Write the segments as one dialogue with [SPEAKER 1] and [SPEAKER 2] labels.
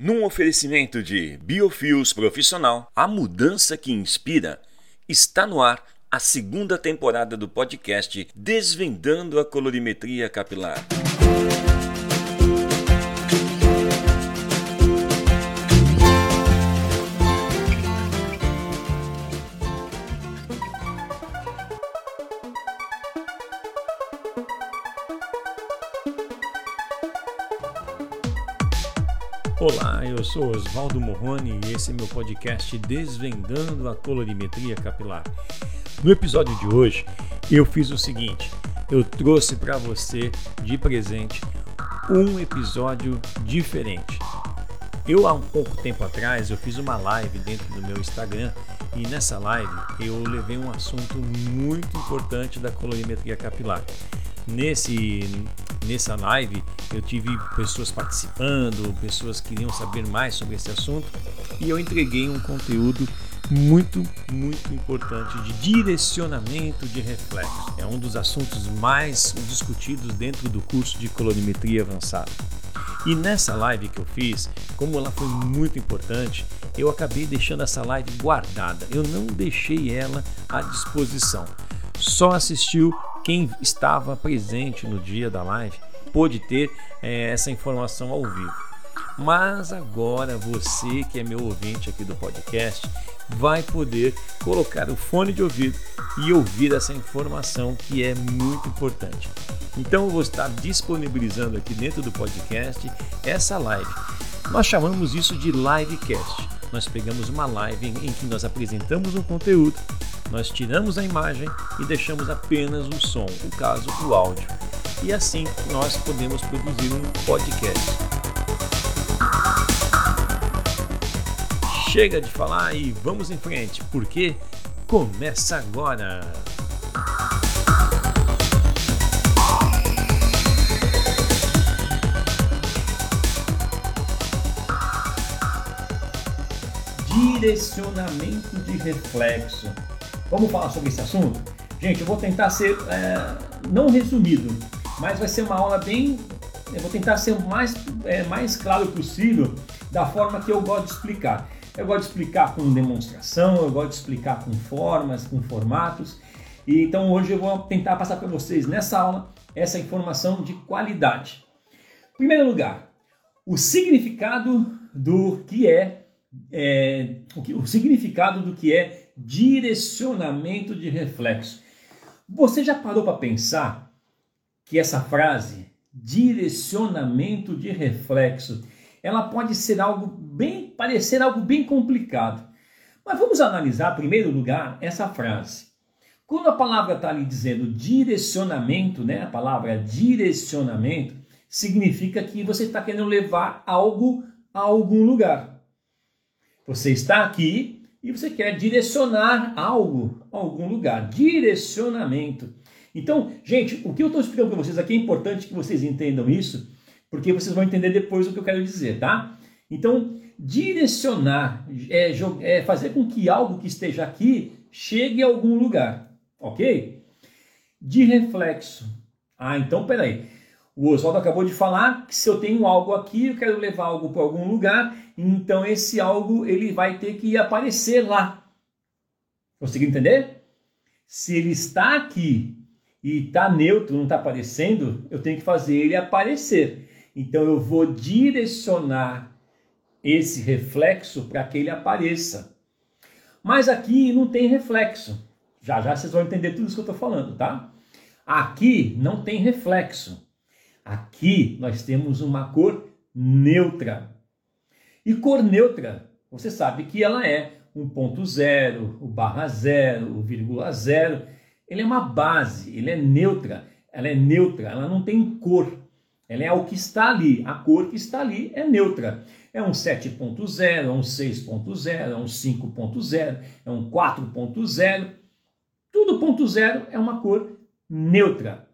[SPEAKER 1] Num oferecimento de Biofios Profissional, a mudança que inspira, está no ar a segunda temporada do podcast Desvendando a Colorimetria Capilar.
[SPEAKER 2] Sou Oswaldo Morrone e esse é meu podcast Desvendando a Colorimetria Capilar. No episódio de hoje, eu fiz o seguinte: eu trouxe para você de presente um episódio diferente. Eu há um pouco tempo atrás eu fiz uma live dentro do meu Instagram e nessa live eu levei um assunto muito importante da colorimetria capilar. Nesse nessa live eu tive pessoas participando, pessoas que queriam saber mais sobre esse assunto e eu entreguei um conteúdo muito, muito importante de direcionamento de reflexo. É um dos assuntos mais discutidos dentro do curso de colorimetria avançada. E nessa live que eu fiz, como ela foi muito importante, eu acabei deixando essa live guardada. Eu não deixei ela à disposição. Só assistiu quem estava presente no dia da live pôde ter é, essa informação ao vivo. Mas agora você que é meu ouvinte aqui do podcast vai poder colocar o fone de ouvido e ouvir essa informação que é muito importante. Então eu vou estar disponibilizando aqui dentro do podcast essa live. Nós chamamos isso de livecast. Nós pegamos uma live em que nós apresentamos um conteúdo, nós tiramos a imagem e deixamos apenas o som, o caso, o áudio e assim nós podemos produzir um podcast. Chega de falar e vamos em frente, porque começa agora! Direcionamento de reflexo. Vamos falar sobre esse assunto? Gente, eu vou tentar ser é, não resumido, mas vai ser uma aula bem. Eu vou tentar ser o mais, é, mais claro possível da forma que eu gosto de explicar. Eu gosto de explicar com demonstração, eu gosto de explicar com formas, com formatos. E então hoje eu vou tentar passar para vocês nessa aula essa informação de qualidade. Em primeiro lugar, o significado do que é, é o, que, o significado do que é direcionamento de reflexo. Você já parou para pensar que essa frase, direcionamento de reflexo, ela pode ser algo bem, parecer algo bem complicado. Mas vamos analisar, em primeiro lugar, essa frase. Quando a palavra está ali dizendo direcionamento, né? A palavra direcionamento significa que você está querendo levar algo a algum lugar. Você está aqui e você quer direcionar algo a algum lugar. Direcionamento. Então, gente, o que eu estou explicando para vocês aqui é importante que vocês entendam isso, porque vocês vão entender depois o que eu quero dizer, tá? Então, direcionar é, é fazer com que algo que esteja aqui chegue a algum lugar, ok? De reflexo. Ah, então peraí. O Oswaldo acabou de falar que se eu tenho algo aqui, eu quero levar algo para algum lugar, então esse algo ele vai ter que aparecer lá. Conseguiu entender? Se ele está aqui e está neutro, não está aparecendo, eu tenho que fazer ele aparecer. Então eu vou direcionar esse reflexo para que ele apareça. Mas aqui não tem reflexo. Já já vocês vão entender tudo isso que eu estou falando, tá? Aqui não tem reflexo. Aqui nós temos uma cor neutra. E cor neutra, você sabe que ela é um ponto zero, o barra zero, o vírgula zero ele é uma base, ele é neutra, ela é neutra, ela não tem cor. Ela é o que está ali, a cor que está ali é neutra. É um 7.0, é um 6.0, é um 5.0, é um 4.0. Tudo ponto zero é uma cor neutra.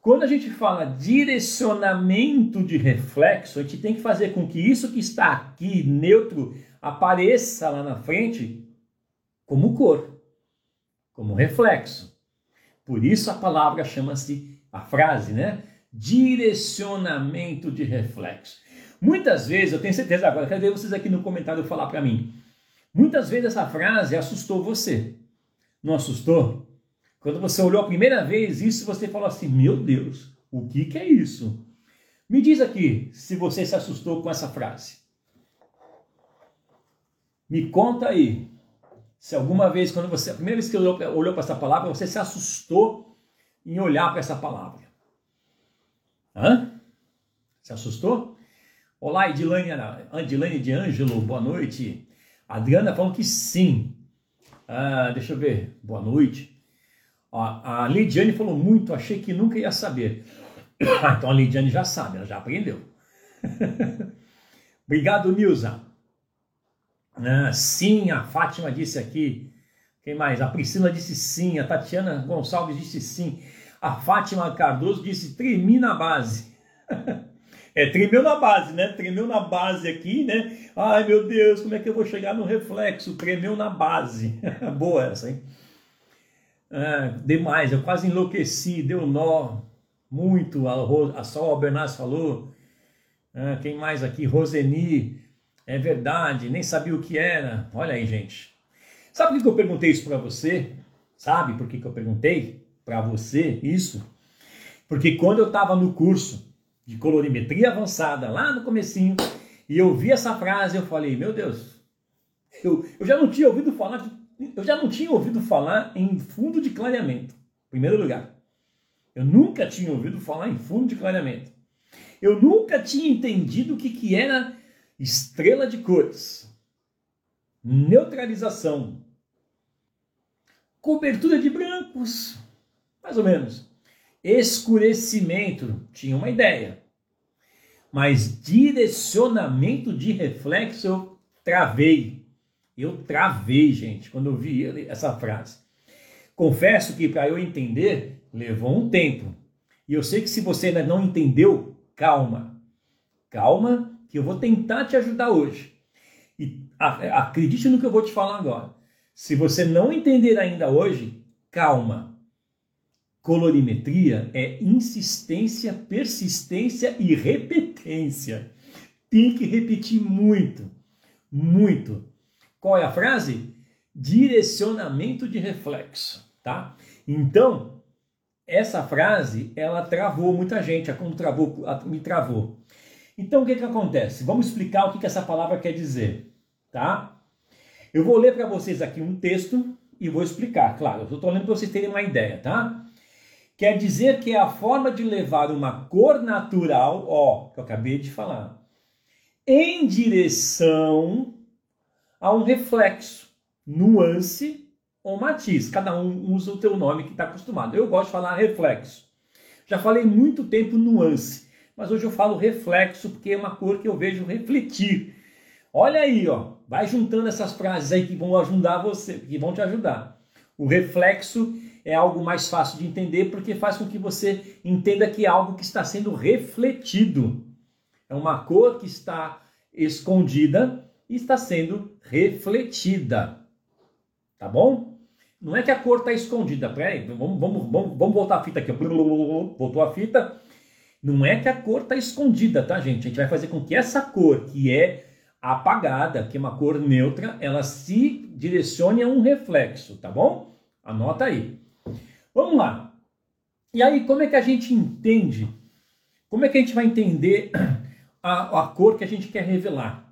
[SPEAKER 2] Quando a gente fala direcionamento de reflexo, a gente tem que fazer com que isso que está aqui neutro apareça lá na frente como cor como reflexo. Por isso a palavra chama-se, a frase, né? Direcionamento de reflexo. Muitas vezes, eu tenho certeza agora, quero ver vocês aqui no comentário falar para mim. Muitas vezes essa frase assustou você. Não assustou? Quando você olhou a primeira vez isso, você falou assim: Meu Deus, o que, que é isso? Me diz aqui se você se assustou com essa frase. Me conta aí. Se alguma vez, quando você, a primeira vez que olhou, olhou para essa palavra, você se assustou em olhar para essa palavra. Hã? Se assustou? Olá, Edilane, Edilane de Ângelo, boa noite. Adriana falou que sim. Ah, deixa eu ver, boa noite. Ó, a Lidiane falou muito, achei que nunca ia saber. Ah, então a Lidiane já sabe, ela já aprendeu. Obrigado, Nilza. Ah, sim, a Fátima disse aqui. Quem mais? A Priscila disse sim. A Tatiana Gonçalves disse sim. A Fátima Cardoso disse tremi na base. É, tremeu na base, né? Tremeu na base aqui, né? Ai, meu Deus, como é que eu vou chegar no reflexo? Tremeu na base. Boa essa, hein? Ah, demais, eu quase enlouqueci, deu nó. Muito, a, a Sol Albernaz falou. Ah, quem mais aqui? Roseni. É verdade, nem sabia o que era. Olha aí, gente. Sabe por que eu perguntei isso para você? Sabe por que eu perguntei para você isso? Porque quando eu estava no curso de colorimetria avançada, lá no comecinho, e eu vi essa frase, eu falei, meu Deus, eu, eu já não tinha ouvido falar, de, eu já não tinha ouvido falar em fundo de clareamento, em primeiro lugar. Eu nunca tinha ouvido falar em fundo de clareamento. Eu nunca tinha entendido o que, que era estrela de cores, neutralização, cobertura de brancos, mais ou menos escurecimento, tinha uma ideia. Mas direcionamento de reflexo eu travei. Eu travei, gente, quando eu vi essa frase. Confesso que para eu entender levou um tempo. E eu sei que se você ainda não entendeu, calma. Calma, que eu vou tentar te ajudar hoje. E acredite no que eu vou te falar agora. Se você não entender ainda hoje, calma. Colorimetria é insistência, persistência e repetência. Tem que repetir muito, muito. Qual é a frase? Direcionamento de reflexo, tá? Então, essa frase, ela travou muita gente, a como travou, me travou. Então, o que que acontece? Vamos explicar o que que essa palavra quer dizer, tá? Eu vou ler para vocês aqui um texto e vou explicar, claro, eu estou lendo para vocês terem uma ideia, tá? Quer dizer que é a forma de levar uma cor natural, ó, que eu acabei de falar, em direção a um reflexo, nuance ou matiz. Cada um usa o teu nome que está acostumado. Eu gosto de falar reflexo. Já falei muito tempo nuance, mas hoje eu falo reflexo porque é uma cor que eu vejo refletir. Olha aí, ó, vai juntando essas frases aí que vão ajudar você, que vão te ajudar. O reflexo é algo mais fácil de entender porque faz com que você entenda que é algo que está sendo refletido. É uma cor que está escondida está sendo refletida. Tá bom? Não é que a cor está escondida. Peraí, vamos, vamos, vamos, vamos voltar a fita aqui. Voltou a fita. Não é que a cor está escondida, tá, gente? A gente vai fazer com que essa cor, que é apagada, que é uma cor neutra, ela se direcione a um reflexo, tá bom? Anota aí. Vamos lá. E aí, como é que a gente entende? Como é que a gente vai entender a, a cor que a gente quer revelar?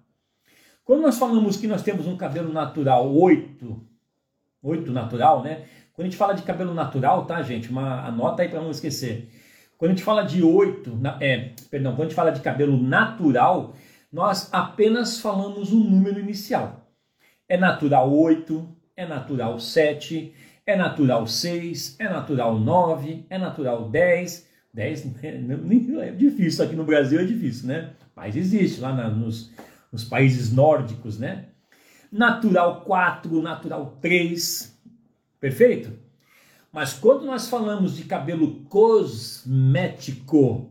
[SPEAKER 2] Quando nós falamos que nós temos um cabelo natural 8, 8 natural, né? Quando a gente fala de cabelo natural, tá, gente? Uma anota aí para não esquecer. Quando a gente fala de 8, é, perdão, quando a gente fala de cabelo natural, nós apenas falamos um número inicial. É natural 8, é natural 7, é natural 6, é natural 9, é natural 10. 10 é difícil, aqui no Brasil é difícil, né? Mas existe lá na, nos, nos países nórdicos, né? Natural 4, natural 3, perfeito? Mas quando nós falamos de cabelo cosmético,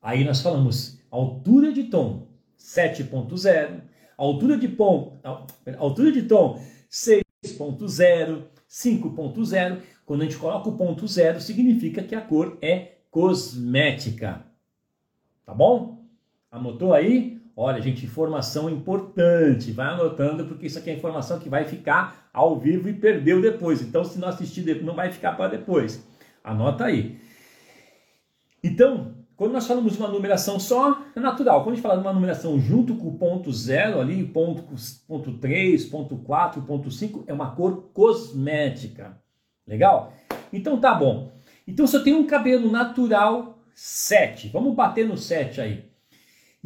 [SPEAKER 2] aí nós falamos altura de tom 7.0, altura de tom, altura de tom 6.0, 5.0. Quando a gente coloca o ponto zero, significa que a cor é cosmética. Tá bom? Anotou aí? Olha, gente, informação importante. Vai anotando, porque isso aqui é informação que vai ficar ao vivo e perdeu depois. Então, se não assistir, não vai ficar para depois. Anota aí. Então, quando nós falamos de uma numeração só, é natural. Quando a gente fala de uma numeração junto com o ponto zero ali, ponto, ponto 3, ponto 4, ponto 5, é uma cor cosmética. Legal? Então tá bom. Então se eu tenho um cabelo natural 7, vamos bater no 7 aí.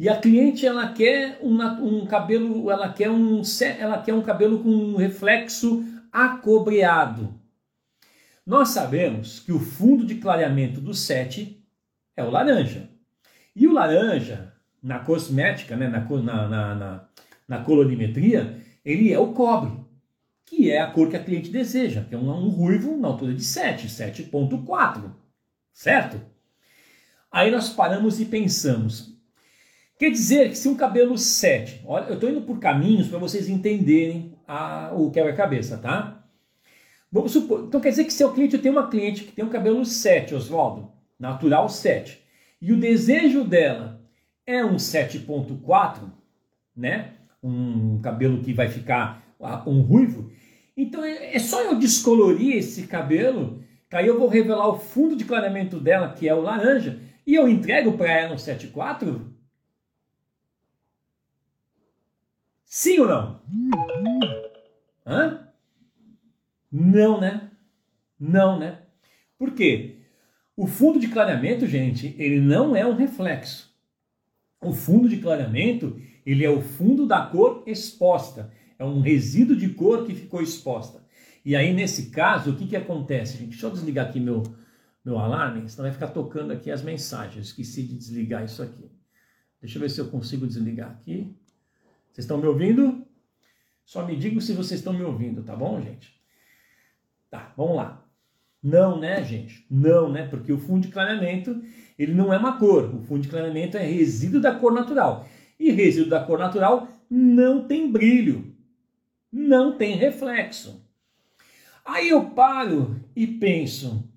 [SPEAKER 2] E a cliente ela quer um, cabelo, ela quer um, ela quer um cabelo com um reflexo acobreado. Nós sabemos que o fundo de clareamento do 7 é o laranja. E o laranja, na cosmética, né, na, na, na, na colorimetria, ele é o cobre, que é a cor que a cliente deseja, que é um, um ruivo na altura de 7, 7.4, certo? Aí nós paramos e pensamos. Quer dizer que se um cabelo 7, olha, eu estou indo por caminhos para vocês entenderem a, o quebra-cabeça, tá? Vamos supor, então quer dizer que se o cliente tem uma cliente que tem um cabelo 7, Oswaldo, natural 7, e o desejo dela é um 7.4, né? Um cabelo que vai ficar um ruivo. Então é, é só eu descolorir esse cabelo, que aí eu vou revelar o fundo de clareamento dela, que é o laranja, e eu entrego para ela um 7.4? Sim ou não? Hã? Não, né? Não, né? Por quê? O fundo de clareamento, gente, ele não é um reflexo. O fundo de clareamento, ele é o fundo da cor exposta. É um resíduo de cor que ficou exposta. E aí, nesse caso, o que, que acontece, gente? Deixa eu desligar aqui meu, meu alarme, senão vai ficar tocando aqui as mensagens. Esqueci de desligar isso aqui. Deixa eu ver se eu consigo desligar aqui. Vocês estão me ouvindo? Só me digam se vocês estão me ouvindo, tá bom, gente? Tá, vamos lá. Não, né, gente? Não, né? Porque o fundo de clareamento, ele não é uma cor. O fundo de clareamento é resíduo da cor natural. E resíduo da cor natural não tem brilho, não tem reflexo. Aí eu paro e penso,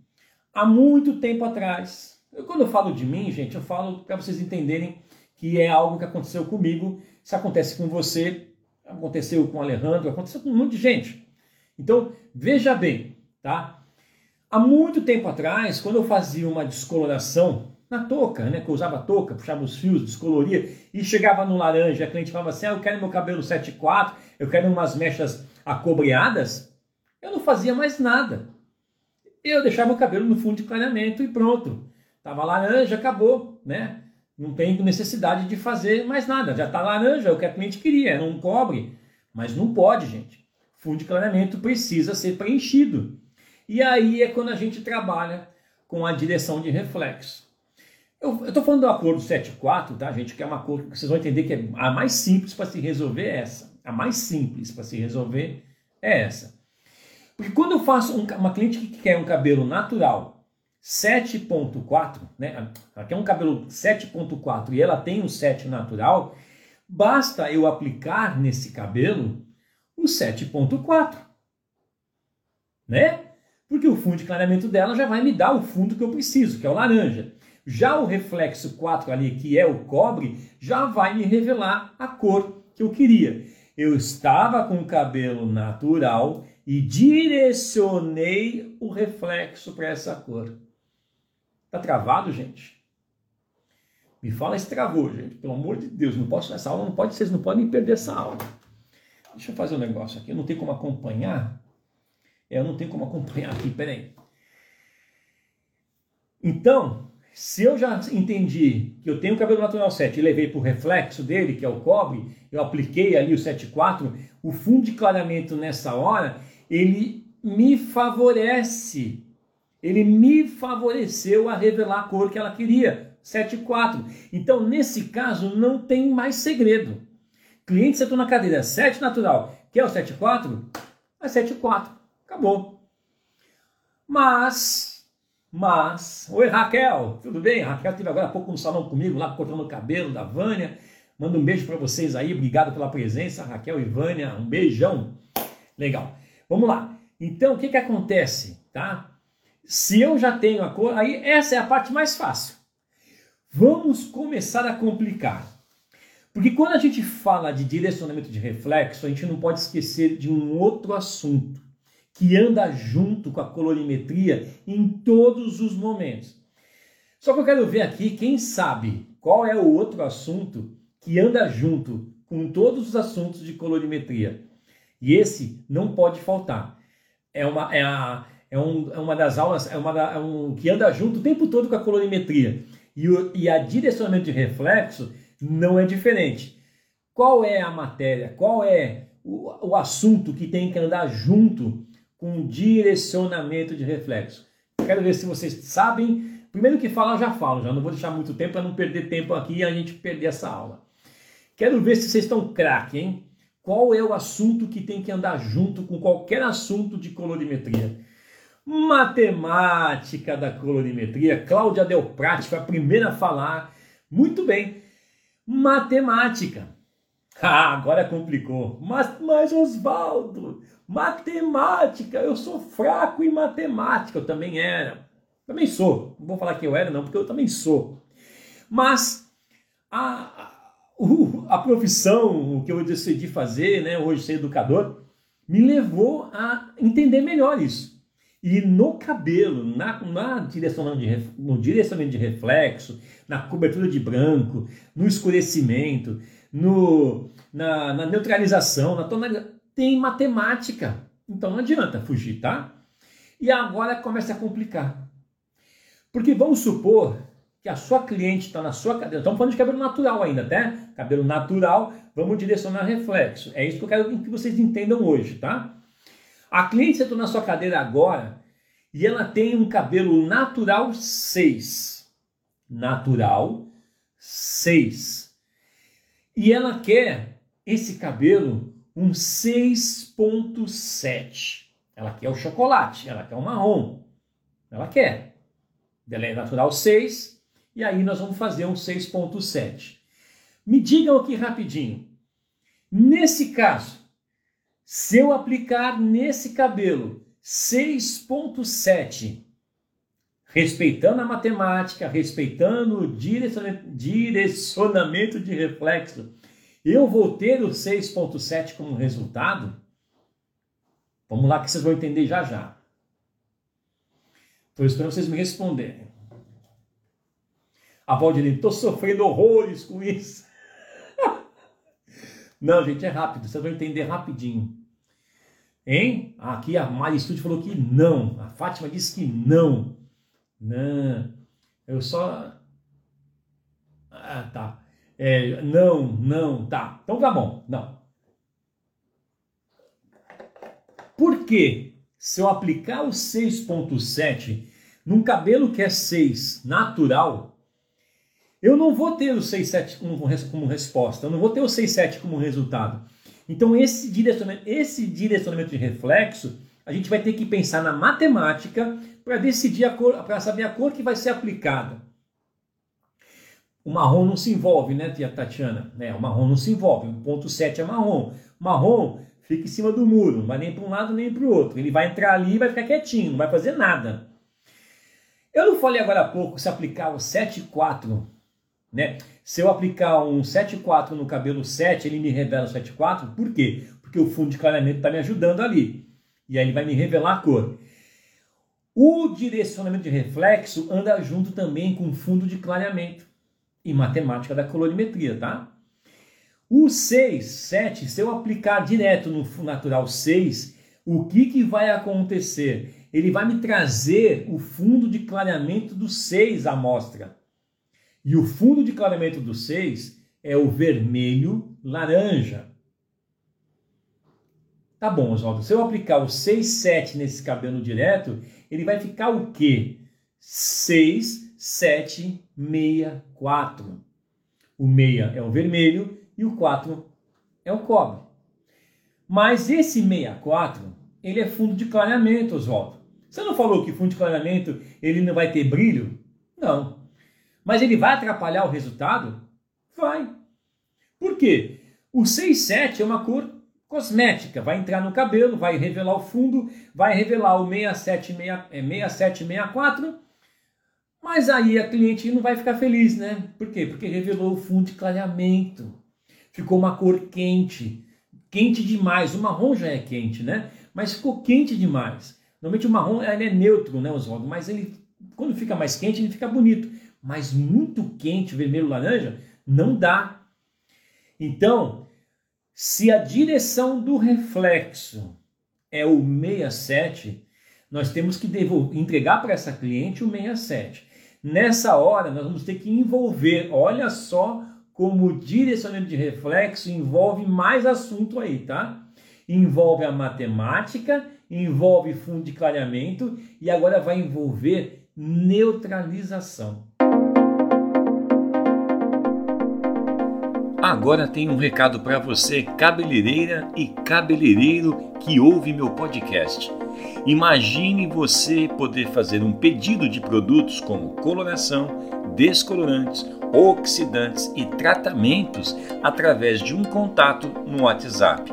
[SPEAKER 2] há muito tempo atrás, eu, quando eu falo de mim, gente, eu falo para vocês entenderem que é algo que aconteceu comigo. Se acontece com você, aconteceu com o Alejandro, aconteceu com um monte de gente. Então, veja bem, tá? Há muito tempo atrás, quando eu fazia uma descoloração na touca, né, que eu usava touca, puxava os fios, descoloria, e chegava no laranja, a cliente falava assim, ah, eu quero meu cabelo 7.4, eu quero umas mechas acobreadas, eu não fazia mais nada. Eu deixava o cabelo no fundo de clareamento e pronto. Tava laranja, acabou, né? Não tem necessidade de fazer mais nada. Já tá laranja, é o que a cliente queria, era um cobre. Mas não pode, gente. Fundo de clareamento precisa ser preenchido. E aí é quando a gente trabalha com a direção de reflexo. Eu estou falando do 7.4, tá, gente? Que é uma cor que vocês vão entender que é a mais simples para se resolver é essa. A mais simples para se resolver é essa. Porque quando eu faço um, uma cliente que quer um cabelo natural 7.4, né? Ela quer um cabelo 7.4 e ela tem um 7 natural, basta eu aplicar nesse cabelo o 7.4. Né? porque o fundo de clareamento dela já vai me dar o fundo que eu preciso, que é o laranja. Já o reflexo 4 ali, que é o cobre, já vai me revelar a cor que eu queria. Eu estava com o cabelo natural e direcionei o reflexo para essa cor. Tá travado, gente? Me fala se travou, gente. Pelo amor de Deus, não posso essa aula, não pode, vocês não podem perder essa aula. Deixa eu fazer um negócio aqui, eu não tenho como acompanhar. Eu não tenho como acompanhar aqui, peraí. Então, se eu já entendi que eu tenho o cabelo natural 7 e levei para o reflexo dele, que é o cobre, eu apliquei ali o 7.4, o fundo de clareamento nessa hora, ele me favorece. Ele me favoreceu a revelar a cor que ela queria, 7.4. Então, nesse caso, não tem mais segredo. Cliente sentou na cadeira 7 natural, quer o 7.4? É 7.4. Acabou. Mas, mas, oi Raquel, tudo bem? Raquel esteve agora há pouco no salão comigo, lá cortando o cabelo da Vânia. Manda um beijo para vocês aí, obrigado pela presença, Raquel e Vânia, um beijão. Legal. Vamos lá. Então, o que que acontece, tá? Se eu já tenho a cor, aí essa é a parte mais fácil. Vamos começar a complicar. Porque quando a gente fala de direcionamento de reflexo, a gente não pode esquecer de um outro assunto que anda junto com a colorimetria em todos os momentos. Só que eu quero ver aqui quem sabe qual é o outro assunto que anda junto com todos os assuntos de colorimetria. E esse não pode faltar. É uma, é a, é, um, é uma das aulas, é, uma da, é um que anda junto o tempo todo com a colorimetria. E, o, e a direcionamento de reflexo não é diferente. Qual é a matéria? Qual é o, o assunto que tem que andar junto com direcionamento de reflexo? Quero ver se vocês sabem Primeiro que falar, já falo, já não vou deixar muito tempo para não perder tempo aqui e a gente perder essa aula. Quero ver se vocês estão craque, hein? Qual é o assunto que tem que andar junto com qualquer assunto de colorimetria? Matemática da colorimetria. Cláudia Del Prati foi a primeira a falar. Muito bem. Matemática. Ah, agora complicou. Mas, mas Oswaldo, matemática, eu sou fraco em matemática, eu também era. Também sou. Não vou falar que eu era, não, porque eu também sou. Mas a, a, a profissão que eu decidi fazer, né, hoje ser educador, me levou a entender melhor isso. E no cabelo, na, na direcionamento de, no direcionamento de reflexo, na cobertura de branco, no escurecimento, no, na, na neutralização, na tonalidade, tem matemática. Então não adianta fugir, tá? E agora começa a complicar. Porque vamos supor que a sua cliente está na sua cadeira. Estamos falando de cabelo natural ainda, tá? Cabelo natural, vamos direcionar reflexo. É isso que eu quero que vocês entendam hoje, tá? A cliente sentou na sua cadeira agora e ela tem um cabelo natural 6. Natural 6. E ela quer esse cabelo um 6.7. Ela quer o chocolate, ela quer o marrom. Ela quer delay natural 6, e aí nós vamos fazer um 6.7. Me digam aqui rapidinho, nesse caso, se eu aplicar nesse cabelo 6.7, respeitando a matemática, respeitando o direcionamento de reflexo, eu vou ter o 6.7 como resultado? Vamos lá que vocês vão entender já já. Estou esperando vocês me responderem. A Valdirene, estou sofrendo horrores com isso. Não, gente, é rápido, vocês vão entender rapidinho. Hein? Aqui a Mari Studio falou que não. A Fátima disse que não. Não. Eu só. Ah, tá. É, não, não, tá. Então tá bom. Não. Por quê? se eu aplicar o 6.7 num cabelo que é 6 natural, eu não vou ter o 6.7 como, como resposta, eu não vou ter o 6.7 como resultado. Então esse direcionamento, esse direcionamento de reflexo, a gente vai ter que pensar na matemática para decidir a cor, para saber a cor que vai ser aplicada. O marrom não se envolve, né, tia Tatiana? É, o marrom não se envolve. O ponto 7 é marrom. Marrom fica em cima do muro, não vai nem para um lado nem para o outro. Ele vai entrar ali e vai ficar quietinho, não vai fazer nada. Eu não falei agora há pouco se aplicar o 7,4, né? Se eu aplicar um 7,4 no cabelo 7, ele me revela o 7,4. Por quê? Porque o fundo de clareamento está me ajudando ali. E aí ele vai me revelar a cor. O direcionamento de reflexo anda junto também com o fundo de clareamento e matemática da colorimetria, tá? O 6, 7, se eu aplicar direto no natural 6, o que, que vai acontecer? Ele vai me trazer o fundo de clareamento do 6 à amostra. E o fundo de clareamento do 6 é o vermelho laranja. Tá bom, Oswaldo. Se eu aplicar o 6, 7 nesse cabelo direto, ele vai ficar o quê? 6, 7, 6, 4. O 6 é o vermelho e o 4 é o cobre. Mas esse 64, ele é fundo de clareamento, Oswaldo. Você não falou que fundo de clareamento ele não vai ter brilho? Não. Mas ele vai atrapalhar o resultado? Vai. Por quê? O 67 é uma cor cosmética, vai entrar no cabelo, vai revelar o fundo, vai revelar o 6764, é, mas aí a cliente não vai ficar feliz, né? Por quê? Porque revelou o fundo de clareamento. ficou uma cor quente, quente demais. O marrom já é quente, né? Mas ficou quente demais. Normalmente o marrom ele é neutro, né, Oswaldo? Mas ele, quando fica mais quente, ele fica bonito. Mas muito quente, vermelho, laranja, não dá. Então, se a direção do reflexo é o 67, nós temos que devolver, entregar para essa cliente o 67. Nessa hora, nós vamos ter que envolver, olha só como o direcionamento de reflexo envolve mais assunto aí, tá? Envolve a matemática, envolve fundo de clareamento e agora vai envolver neutralização.
[SPEAKER 1] Agora tem um recado para você, cabeleireira e cabeleireiro que ouve meu podcast. Imagine você poder fazer um pedido de produtos como coloração, descolorantes, oxidantes e tratamentos através de um contato no WhatsApp.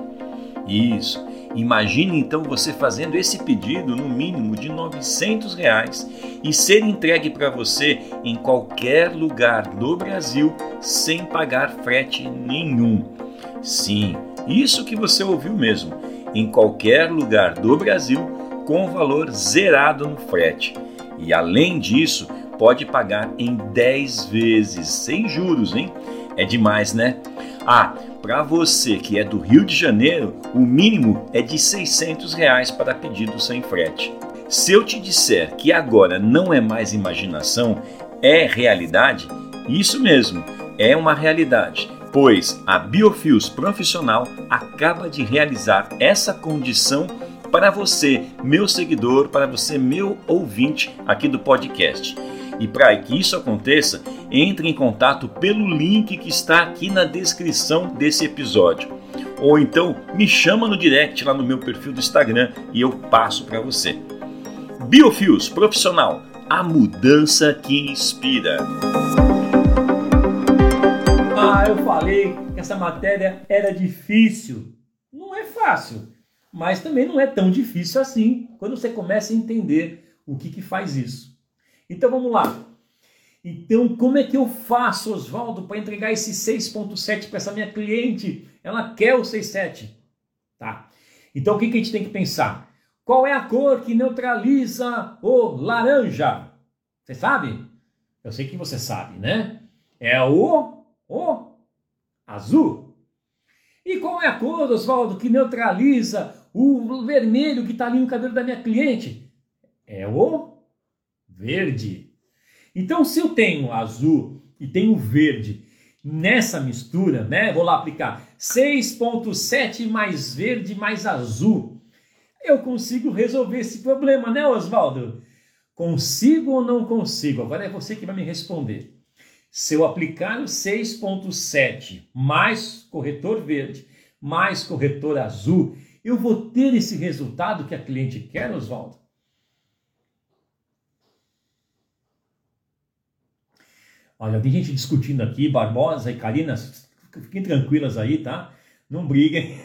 [SPEAKER 1] Isso. Imagine então você fazendo esse pedido no mínimo de 900 reais e ser entregue para você em qualquer lugar do Brasil sem pagar frete nenhum. Sim, isso que você ouviu mesmo, em qualquer lugar do Brasil com valor zerado no frete. E além disso, pode pagar em 10 vezes, sem juros, hein? É demais, né? Ah, para você que é do Rio de Janeiro, o mínimo é de 600 reais para pedido sem frete. Se eu te disser que agora não é mais imaginação, é realidade, isso mesmo, é uma realidade, pois a Biofios Profissional acaba de realizar essa condição para você, meu seguidor, para você, meu ouvinte aqui do podcast. E para que isso aconteça, entre em contato pelo link que está aqui na descrição desse episódio. Ou então me chama no direct lá no meu perfil do Instagram e eu passo para você. Biofios Profissional, a mudança que inspira.
[SPEAKER 2] Ah, eu falei que essa matéria era difícil. Não é fácil, mas também não é tão difícil assim quando você começa a entender o que, que faz isso. Então vamos lá. Então, como é que eu faço, Oswaldo, para entregar esse 6.7 para essa minha cliente? Ela quer o 6.7. Tá. Então, o que, que a gente tem que pensar? Qual é a cor que neutraliza o laranja? Você sabe? Eu sei que você sabe, né? É o, o azul. E qual é a cor, Oswaldo, que neutraliza o vermelho que está ali no cabelo da minha cliente? É o verde. Então, se eu tenho azul e tenho verde nessa mistura, né? Vou lá aplicar 6.7 mais verde mais azul eu consigo resolver esse problema, né, Oswaldo? Consigo ou não consigo? Agora é você que vai me responder. Se eu aplicar o 6.7 mais corretor verde, mais corretor azul, eu vou ter esse resultado que a cliente quer, Oswaldo? Olha, tem gente discutindo aqui, Barbosa e Karina, fiquem tranquilas aí, tá? Não briguem.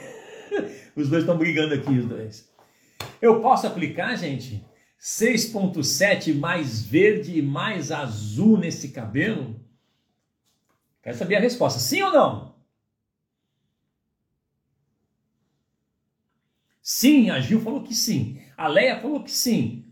[SPEAKER 2] Os dois estão brigando aqui, os dois. Eu posso aplicar, gente, 6.7 mais verde e mais azul nesse cabelo? Quero saber a resposta. Sim ou não? Sim, a Gil falou que sim. A Leia falou que sim.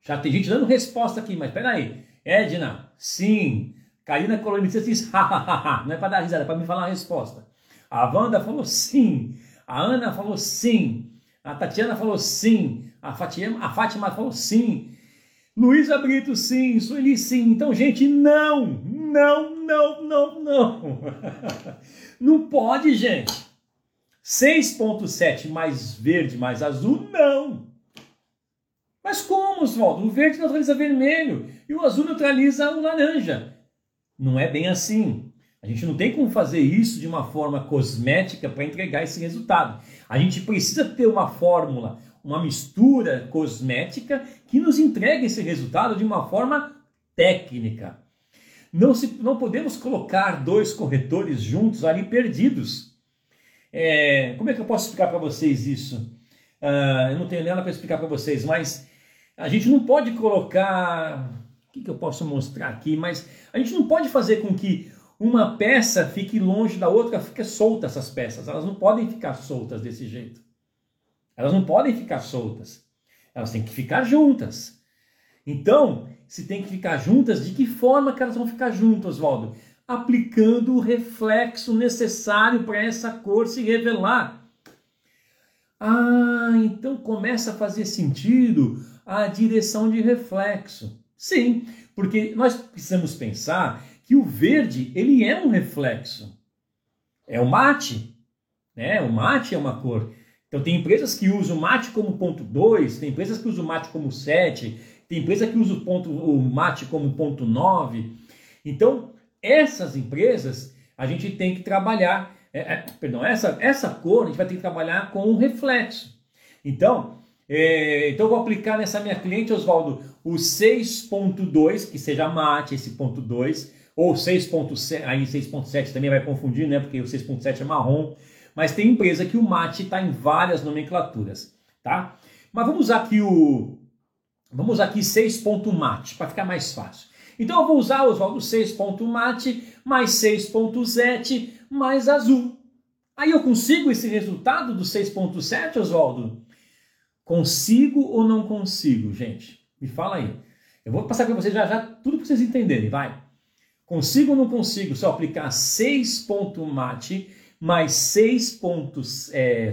[SPEAKER 2] Já tem gente dando resposta aqui, mas peraí. Edna, sim. Karina Colonista disse, hahaha. Não é para dar risada, é para me falar a resposta. A Wanda falou sim. A Ana falou sim. A Tatiana falou sim. A Fátima, a Fátima falou sim. Luísa Brito, sim. Sueli, sim. Então, gente, não. Não, não, não, não. não pode, gente. 6.7 mais verde mais azul, não. Mas como, Oswaldo? O verde neutraliza vermelho e o azul neutraliza o laranja. Não é bem assim. A gente não tem como fazer isso de uma forma cosmética para entregar esse resultado. A gente precisa ter uma fórmula, uma mistura cosmética que nos entregue esse resultado de uma forma técnica. Não, se, não podemos colocar dois corretores juntos ali perdidos. É, como é que eu posso explicar para vocês isso? Uh, eu não tenho nada para explicar para vocês, mas a gente não pode colocar. O que, que eu posso mostrar aqui? Mas a gente não pode fazer com que uma peça fique longe da outra, fica solta essas peças. Elas não podem ficar soltas desse jeito. Elas não podem ficar soltas. Elas têm que ficar juntas. Então, se tem que ficar juntas, de que forma que elas vão ficar juntas, Oswaldo? Aplicando o reflexo necessário para essa cor se revelar. Ah, então começa a fazer sentido a direção de reflexo. Sim, porque nós precisamos pensar que o verde ele é um reflexo. É o mate, né? O mate é uma cor. Então tem empresas que usam o mate como ponto 2, tem empresas que usam o mate como 7, tem empresa que usa o, ponto, o mate como ponto 9. Então, essas empresas a gente tem que trabalhar, é, é, perdão, essa, essa cor a gente vai ter que trabalhar com o reflexo. Então, é, então vou aplicar nessa minha cliente, Oswaldo, o 6.2, que seja mate esse ponto 2, ou 6.7, aí 6.7 também vai confundir, né? Porque o 6.7 é marrom, mas tem empresa que o mate está em várias nomenclaturas, tá? Mas vamos usar aqui o vamos usar aqui 6 mate para ficar mais fácil. Então eu vou usar Oswaldo 6 mate mais 6.7 mais azul. Aí eu consigo esse resultado do 6.7, Oswaldo? Consigo ou não consigo, gente? Me fala aí. Eu vou passar para vocês já já tudo para vocês entenderem, vai. Consigo ou não consigo se eu aplicar 6 mate mais 6.7 é,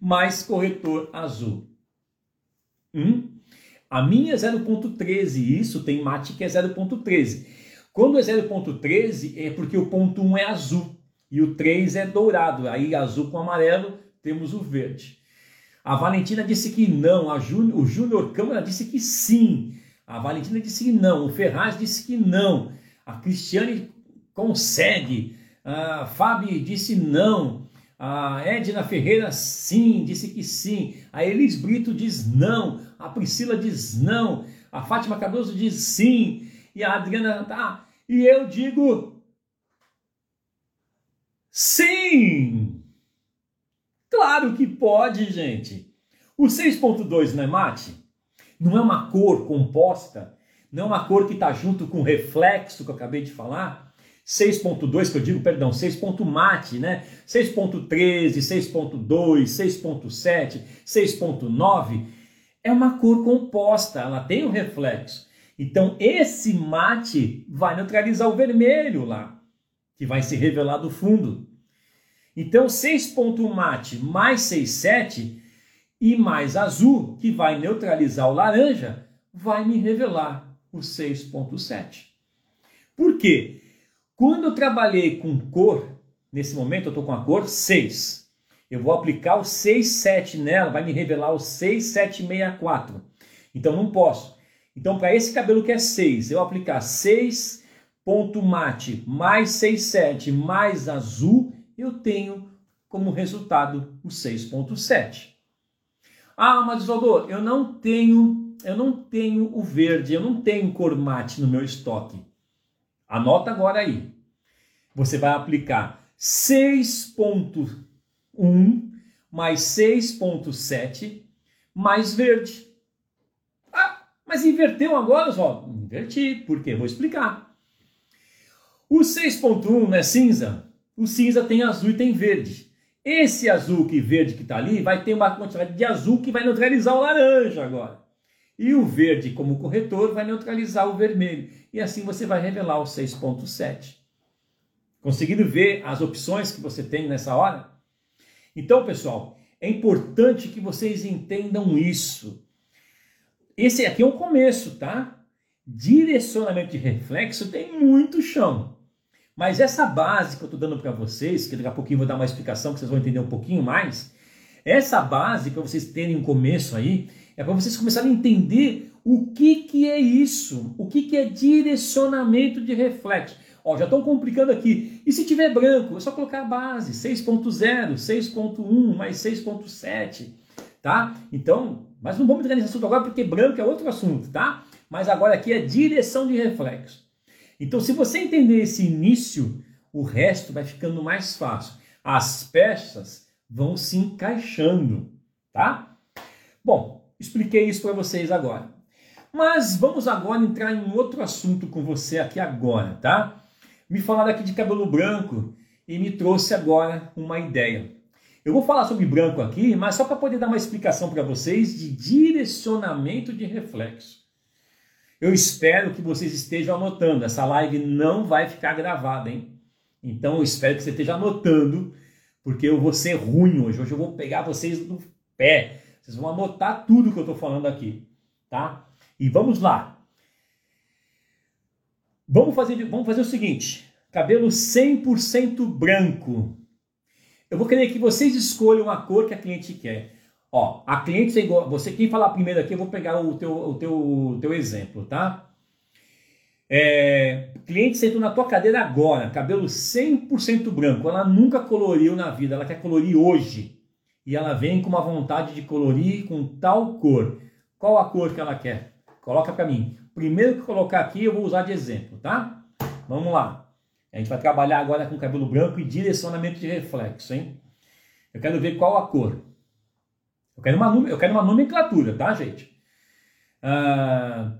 [SPEAKER 2] mais corretor azul? Hum? A minha é 0.13, isso tem mate que é 0.13. Quando é 0.13 é porque o ponto 1 é azul e o 3 é dourado. Aí azul com amarelo temos o verde. A Valentina disse que não, a Júnior, o Júnior Câmara disse que sim. A Valentina disse que não, o Ferraz disse que não, a Cristiane consegue, a Fábio disse não, a Edna Ferreira sim, disse que sim, a Elis Brito diz não, a Priscila diz não, a Fátima Cardoso diz sim, e a Adriana tá, e eu digo sim! Claro que pode, gente. O 6.2 não é mate? não é uma cor composta, não é uma cor que está junto com o reflexo que eu acabei de falar. 6.2 que eu digo, perdão, 6. mate, né? 6.13, 6.2, 6.7, 6.9 é uma cor composta, ela tem o um reflexo. Então esse mate vai neutralizar o vermelho lá, que vai se revelar do fundo. Então 6. mate mais 6.7 e mais azul, que vai neutralizar o laranja, vai me revelar o 6.7. Por quê? Quando eu trabalhei com cor, nesse momento eu estou com a cor 6. Eu vou aplicar o 6,7 nela, vai me revelar o 6,764. Então não posso. Então para esse cabelo que é 6, eu aplicar 6 ponto mate mais 6,7 mais azul, eu tenho como resultado o 6.7. Ah, mas Isoldo, eu não tenho, eu não tenho o verde, eu não tenho cor mate no meu estoque. Anota agora aí. Você vai aplicar 6.1 mais 6.7 mais verde. Ah, mas inverteu agora, Oswaldo? Inverti, por quê? Vou explicar. O 6.1 não é cinza? O cinza tem azul e tem verde. Esse azul e verde que está ali vai ter uma quantidade de azul que vai neutralizar o laranja agora. E o verde, como corretor, vai neutralizar o vermelho. E assim você vai revelar o 6.7. Conseguindo ver as opções que você tem nessa hora? Então, pessoal, é importante que vocês entendam isso. Esse aqui é um começo, tá? Direcionamento de reflexo tem muito chão. Mas essa base que eu estou dando para vocês, que daqui a pouquinho eu vou dar uma explicação que vocês vão entender um pouquinho mais, essa base para vocês terem um começo aí, é para vocês começarem a entender o que, que é isso, o que, que é direcionamento de reflexo. Ó, já estão complicando aqui. E se tiver branco, é só colocar a base, 6.0, 6.1 mais 6.7, tá? Então, mas não vamos entrar nesse assunto agora porque branco é outro assunto, tá? Mas agora aqui é direção de reflexo. Então, se você entender esse início, o resto vai ficando mais fácil. As peças vão se encaixando, tá? Bom, expliquei isso para vocês agora. Mas vamos agora entrar em outro assunto com você aqui agora, tá? me falaram aqui de cabelo branco e me trouxe agora uma ideia. Eu vou falar sobre branco aqui, mas só para poder dar uma explicação para vocês de direcionamento de reflexo. Eu espero que vocês estejam anotando. Essa live não vai ficar gravada, hein? Então eu espero que você esteja anotando, porque eu vou ser ruim hoje. Hoje eu vou pegar vocês no pé. Vocês vão anotar tudo que eu estou falando aqui, tá? E vamos lá. Vamos fazer, vamos fazer o seguinte: cabelo 100% branco. Eu vou querer que vocês escolham a cor que a cliente quer. Ó, a cliente. Você quem falar primeiro aqui, eu vou pegar o teu, o teu, o teu exemplo, tá? É, cliente sentou na tua cadeira agora, cabelo 100% branco. Ela nunca coloriu na vida, ela quer colorir hoje. E ela vem com uma vontade de colorir com tal cor. Qual a cor que ela quer? Coloca para mim. Primeiro que colocar aqui, eu vou usar de exemplo, tá? Vamos lá. A gente vai trabalhar agora com cabelo branco e direcionamento de reflexo, hein? Eu quero ver qual a cor. Eu quero uma, eu quero uma nomenclatura, tá, gente? Ah,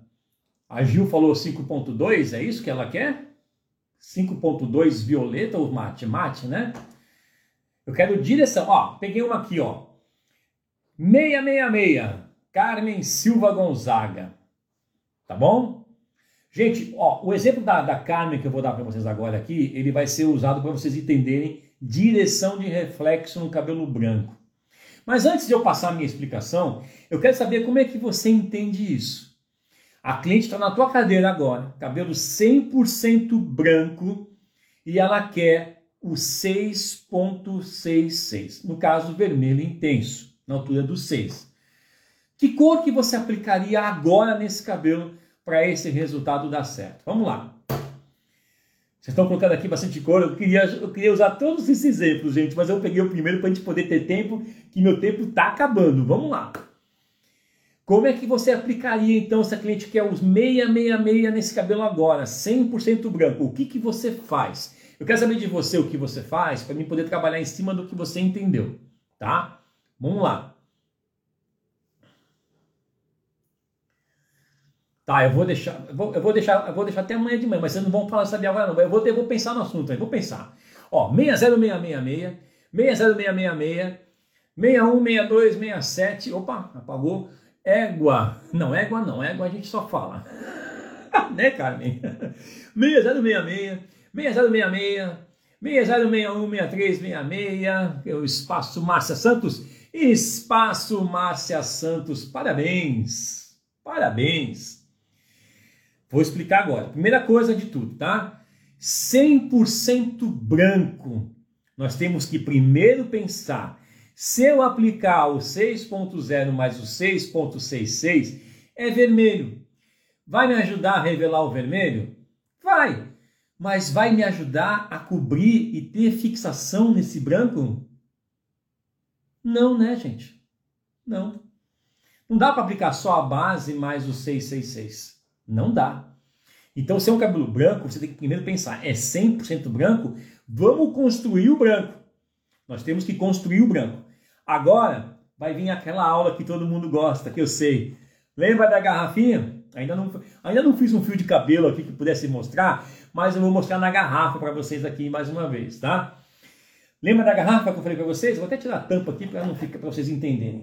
[SPEAKER 2] a Gil falou 5.2, é isso que ela quer? 5.2 violeta ou mate? Mate, né? Eu quero direção. Ó, peguei uma aqui, ó. 666, Carmen Silva Gonzaga. Tá bom? Gente, ó, o exemplo da, da Carmen que eu vou dar para vocês agora aqui, ele vai ser usado para vocês entenderem direção de reflexo no cabelo branco. Mas antes de eu passar a minha explicação, eu quero saber como é que você entende isso. A cliente está na tua cadeira agora, cabelo 100% branco, e ela quer o 6.66, no caso vermelho intenso, na altura do 6. Que cor que você aplicaria agora nesse cabelo para esse resultado dar certo. Vamos lá. Vocês estão colocando aqui bastante cor. Eu queria, eu queria usar todos esses exemplos, gente, mas eu peguei o primeiro para a gente poder ter tempo, que meu tempo está acabando. Vamos lá. Como é que você aplicaria então se a cliente quer os 666 nesse cabelo agora, 100% branco? O que, que você faz? Eu quero saber de você o que você faz para mim poder trabalhar em cima do que você entendeu, tá? Vamos lá. Tá, eu vou deixar, eu vou, eu vou deixar, eu vou deixar até amanhã de manhã, mas vocês não vão falar de agora não. Eu vou, eu vou pensar no assunto aí, vou pensar. Ó, 60666, 60666, 616267, opa, apagou. Égua, não, égua não, égua a gente só fala. né, Carmen? 6066, 6066, 6061, 6366, o Espaço Márcia Santos. Espaço Márcia Santos, parabéns, parabéns. Vou explicar agora. Primeira coisa de tudo, tá? 100% branco. Nós temos que primeiro pensar, se eu aplicar o 6.0 mais o 6.66, é vermelho. Vai me ajudar a revelar o vermelho? Vai. Mas vai me ajudar a cobrir e ter fixação nesse branco? Não, né, gente? Não. Não dá para aplicar só a base mais o 666. Não dá. Então, se é um cabelo branco, você tem que primeiro pensar: é 100% branco? Vamos construir o branco. Nós temos que construir o branco. Agora vai vir aquela aula que todo mundo gosta, que eu sei. Lembra da garrafinha? Ainda não, ainda não fiz um fio de cabelo aqui que pudesse mostrar, mas eu vou mostrar na garrafa para vocês aqui mais uma vez, tá? Lembra da garrafa que eu falei para vocês? Vou até tirar a tampa aqui para não ficar para vocês entenderem.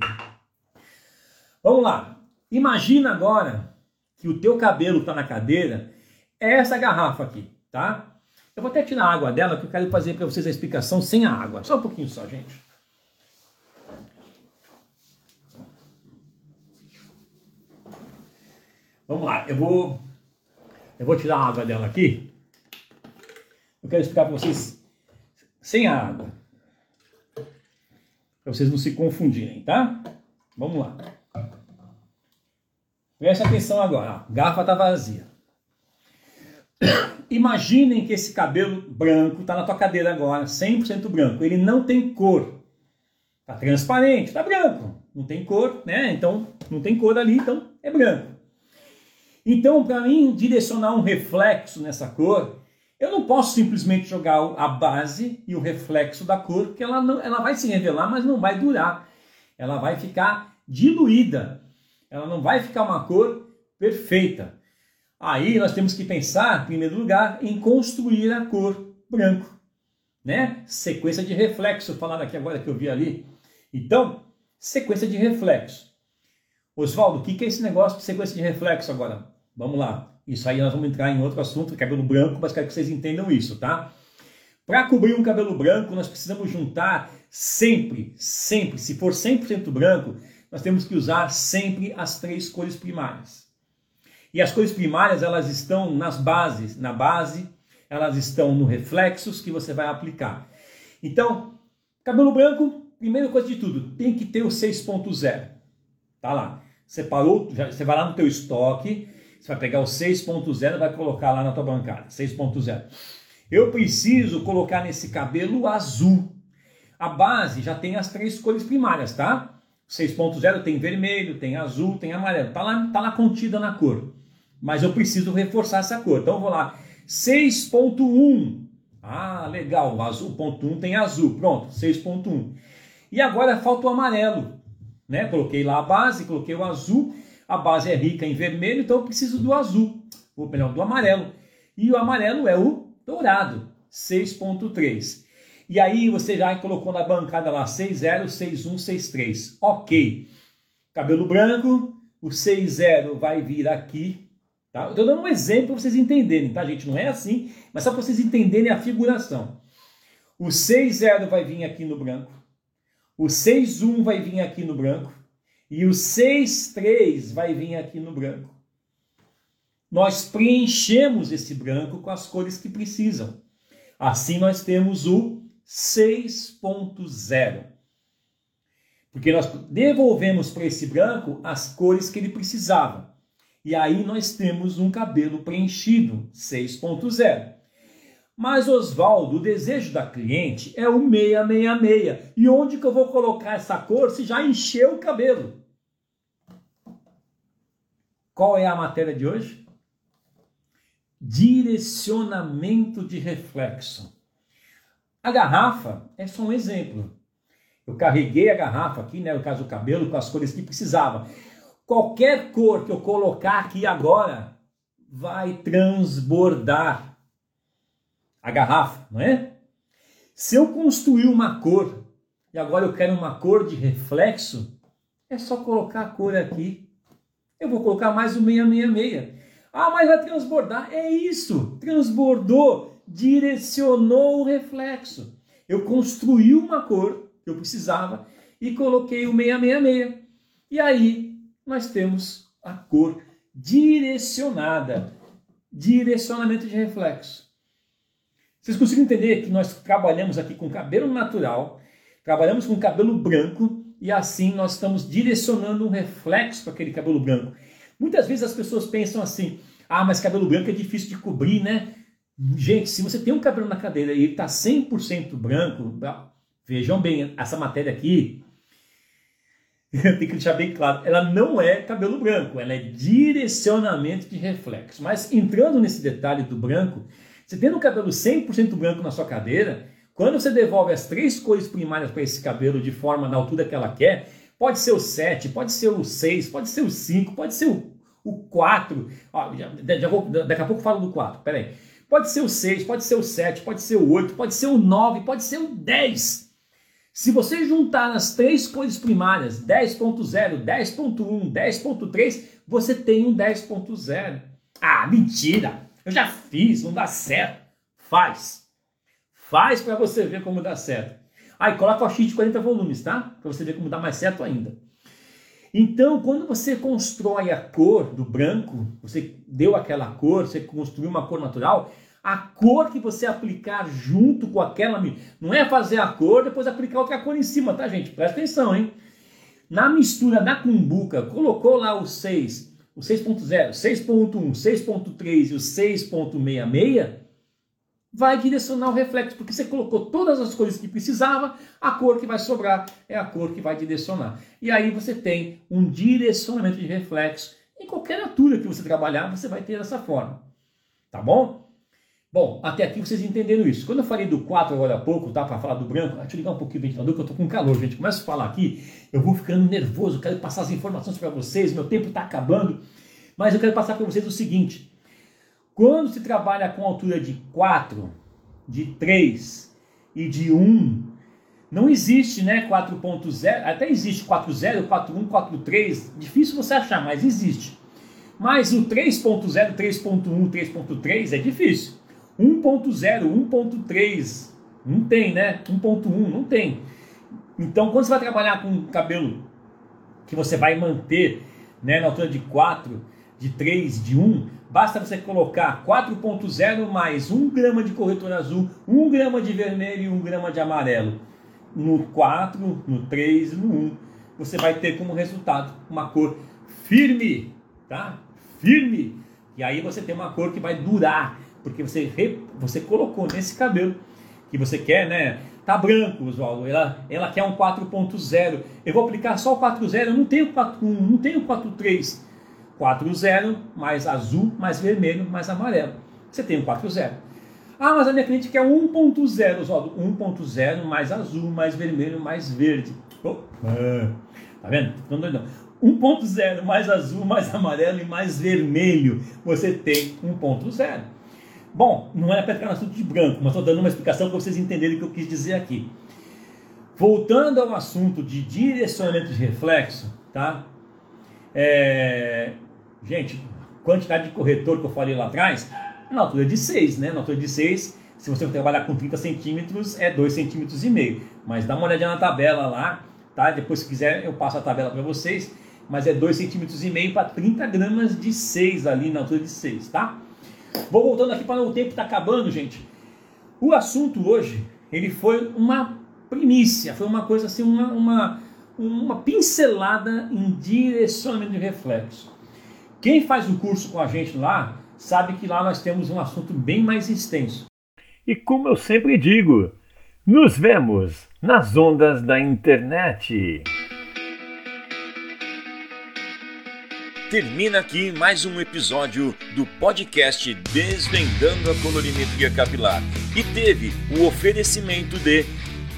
[SPEAKER 2] Vamos lá. Imagina agora que o teu cabelo está na cadeira, é essa garrafa aqui, tá? Eu vou até tirar a água dela, que eu quero fazer para vocês a explicação sem a água. Só um pouquinho só, gente. Vamos lá, eu vou eu vou tirar a água dela aqui. Eu quero explicar para vocês sem a água. Para vocês não se confundirem, tá? Vamos lá. Preste atenção agora, a garrafa está vazia. Imaginem que esse cabelo branco está na tua cadeira agora, 100% branco. Ele não tem cor. Está transparente, está branco. Não tem cor, né? Então, não tem cor ali, então é branco. Então, para mim direcionar um reflexo nessa cor, eu não posso simplesmente jogar a base e o reflexo da cor, porque ela, ela vai se revelar, mas não vai durar. Ela vai ficar diluída ela não vai ficar uma cor perfeita. Aí nós temos que pensar, em primeiro lugar, em construir a cor branco, né? Sequência de reflexo, falando aqui agora que eu vi ali. Então, sequência de reflexo. Oswaldo, o que é esse negócio de sequência de reflexo agora? Vamos lá. Isso aí nós vamos entrar em outro assunto, cabelo branco, mas quero que vocês entendam isso, tá? Para cobrir um cabelo branco, nós precisamos juntar sempre, sempre, se for 100% branco, nós temos que usar sempre as três cores primárias. E as cores primárias, elas estão nas bases, na base, elas estão no reflexos que você vai aplicar. Então, cabelo branco, primeira coisa de tudo, tem que ter o 6.0. Tá lá. Separou, já, você vai lá no teu estoque, você vai pegar o 6.0 e vai colocar lá na tua bancada, 6.0. Eu preciso colocar nesse cabelo azul. A base já tem as três cores primárias, tá? 6.0 tem vermelho, tem azul, tem amarelo. Tá lá, tá lá contida na cor mas eu preciso reforçar essa cor. Então eu vou lá, 6.1. Ah, legal, o azul ponto 1 tem azul. Pronto, 6.1. E agora falta o amarelo. Né? Coloquei lá a base, coloquei o azul. A base é rica em vermelho, então eu preciso do azul. Ou melhor, do amarelo. E o amarelo é o dourado, 6.3. E aí você já colocou na bancada lá 60, 61, 63. Ok. Cabelo branco, o 60 vai vir aqui Tá? Estou dando um exemplo para vocês entenderem, tá, gente? Não é assim, mas só para vocês entenderem a figuração. O 6-0 vai vir aqui no branco, o 6-1 vai vir aqui no branco e o 6-3 vai vir aqui no branco. Nós preenchemos esse branco com as cores que precisam. Assim nós temos o 6.0. Porque nós devolvemos para esse branco as cores que ele precisava. E aí nós temos um cabelo preenchido 6.0. Mas Oswaldo, o desejo da cliente é o 666. E onde que eu vou colocar essa cor se já encheu o cabelo? Qual é a matéria de hoje? Direcionamento de reflexo. A garrafa é só um exemplo. Eu carreguei a garrafa aqui, né, no caso do cabelo, com as cores que precisava qualquer cor que eu colocar aqui agora vai transbordar a garrafa, não é? Se eu construir uma cor e agora eu quero uma cor de reflexo, é só colocar a cor aqui. Eu vou colocar mais o 666. Ah, mas vai transbordar. É isso, transbordou, direcionou o reflexo. Eu construí uma cor que eu precisava e coloquei o 666. E aí nós temos a cor direcionada, direcionamento de reflexo. Vocês conseguem entender que nós trabalhamos aqui com cabelo natural, trabalhamos com cabelo branco e assim nós estamos direcionando um reflexo para aquele cabelo branco. Muitas vezes as pessoas pensam assim: ah, mas cabelo branco é difícil de cobrir, né? Gente, se você tem um cabelo na cadeira e ele está 100% branco, vejam bem, essa matéria aqui tem que deixar bem claro, ela não é cabelo branco, ela é direcionamento de reflexo. Mas entrando nesse detalhe do branco, você tendo o cabelo 100% branco na sua cadeira, quando você devolve as três cores primárias para esse cabelo de forma na altura que ela quer, pode ser o 7, pode ser o 6, pode ser o 5, pode ser o, o 4. Ó, já, já vou, daqui a pouco eu falo do 4, peraí. Pode ser o 6, pode ser o 7, pode ser o 8, pode ser o 9, pode ser o 10. Se você juntar as três cores primárias, 10.0, 10.1, 10.3, você tem um 10.0. Ah, mentira! Eu já fiz, não dá certo. Faz. Faz para você ver como dá certo. Aí coloca o X de 40 volumes, tá? Para você ver como dá mais certo ainda. Então, quando você constrói a cor do branco, você deu aquela cor, você construiu uma cor natural, a cor que você aplicar junto com aquela. Não é fazer a cor, depois aplicar outra cor em cima, tá, gente? Presta atenção, hein? Na mistura da cumbuca, colocou lá o 6, o 6.0, 6.1, 6.3 e o 6.66, vai direcionar o reflexo, porque você colocou todas as cores que precisava, a cor que vai sobrar é a cor que vai direcionar. E aí você tem um direcionamento de reflexo. Em qualquer altura que você trabalhar, você vai ter dessa forma. Tá bom? Bom, até aqui vocês entenderam isso. Quando eu falei do 4 agora há pouco, tá? Para falar do branco, deixa eu ligar um pouquinho o ventilador, que eu tô com calor, gente. Começo a falar aqui, eu vou ficando nervoso, quero passar as informações para vocês, meu tempo está acabando. Mas eu quero passar para vocês o seguinte: Quando se trabalha com altura de 4, de 3 e de 1, não existe, né, 4.0, até existe 4.0, 4.1, 4.3, difícil você achar, mas existe. Mas o 3.0, 3.1, 3.3 é difícil. 1.0, 1.3, não tem, né? 1.1, não tem. Então, quando você vai trabalhar com cabelo que você vai manter né, na altura de 4, de 3, de 1, basta você colocar 4.0 mais 1 grama de corretor azul, 1 grama de vermelho e 1 grama de amarelo no 4, no 3 e no 1, você vai ter como resultado uma cor firme, tá? Firme. E aí você tem uma cor que vai durar, porque você, você colocou nesse cabelo que você quer, né? Tá branco, Oswaldo. Ela, ela quer um 4.0. Eu vou aplicar só o 4.0. Eu não tenho 4.1, não tenho 4.3. 4.0 mais azul, mais vermelho, mais amarelo. Você tem um 4.0. Ah, mas a minha cliente quer 1.0, Oswaldo. 1.0 mais azul, mais vermelho, mais verde. Oh, tá vendo? Não doido não. 1.0 mais azul, mais amarelo e mais vermelho. Você tem 1.0. Bom, não era para ficar no assunto de branco, mas estou dando uma explicação para vocês entenderem o que eu quis dizer aqui. Voltando ao assunto de direcionamento de reflexo, tá? É... Gente, quantidade de corretor que eu falei lá atrás, na altura de 6, né? Na altura de 6, se você trabalhar com 30 centímetros, é 2 centímetros e meio. Mas dá uma olhadinha na tabela lá, tá? Depois, se quiser, eu passo a tabela para vocês. Mas é 2 centímetros e meio para 30 gramas de 6 ali na altura de 6, tá? Vou voltando aqui para o tempo está acabando, gente. O assunto hoje, ele foi uma primícia, foi uma coisa assim, uma, uma, uma pincelada em direcionamento de reflexo. Quem faz o curso com a gente lá sabe que lá nós temos um assunto bem mais extenso.
[SPEAKER 1] E como eu sempre digo, nos vemos nas ondas da internet. Termina aqui mais um episódio do podcast Desvendando a Colorimetria Capilar e teve o oferecimento de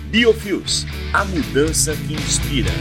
[SPEAKER 1] Biofios, a mudança que inspira.